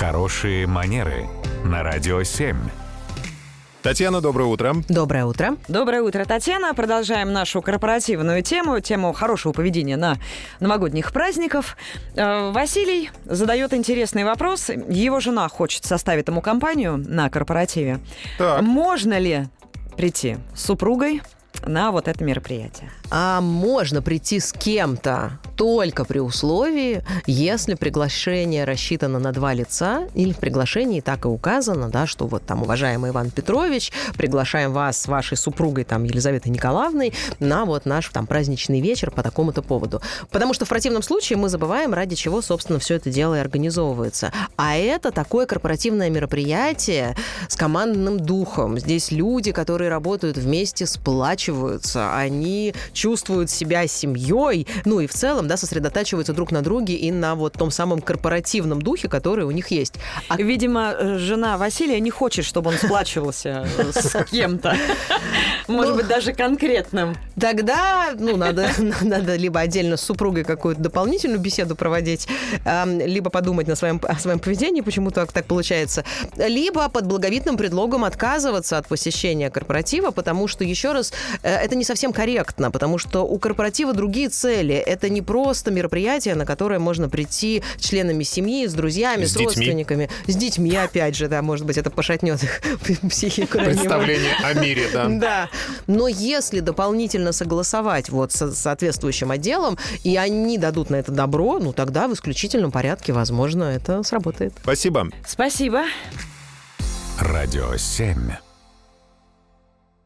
Хорошие манеры на радио 7. Татьяна, доброе утро. Доброе утро. Доброе утро, Татьяна. Продолжаем нашу корпоративную тему, тему хорошего поведения на новогодних праздников. Э, Василий задает интересный вопрос. Его жена хочет составить ему компанию на корпоративе. Так. Можно ли прийти с супругой на вот это мероприятие? А можно прийти с кем-то только при условии, если приглашение рассчитано на два лица, или в приглашении так и указано, да, что вот там, уважаемый Иван Петрович, приглашаем вас с вашей супругой, там, Елизаветой Николаевной, на вот наш там праздничный вечер по такому-то поводу. Потому что в противном случае мы забываем, ради чего, собственно, все это дело и организовывается. А это такое корпоративное мероприятие с командным духом. Здесь люди, которые работают вместе, сплачиваются, они чувствуют себя семьей, ну и в целом, да, сосредотачиваются друг на друге и на вот том самом корпоративном духе, который у них есть. А Видимо, э, жена Василия не хочет, чтобы он сплачивался э, с кем-то. Может Ну. быть, даже конкретным. Тогда, ну, надо, надо либо отдельно с супругой какую-то дополнительную беседу проводить, эм, либо подумать на своем, о своем поведении, почему так, так получается, либо под благовидным предлогом отказываться от посещения корпоратива, потому что, еще раз, э, это не совсем корректно, потому что у корпоратива другие цели. Это не просто мероприятие, на которое можно прийти с членами семьи, с друзьями, С с, детьми. родственниками, с детьми, опять же, да, может быть, это пошатнет их психику. Представление о мире, да. Да. Но если дополнительно согласовать вот со соответствующим отделом, и они дадут на это добро, ну тогда в исключительном порядке, возможно, это сработает. Спасибо. Спасибо. Радио 7.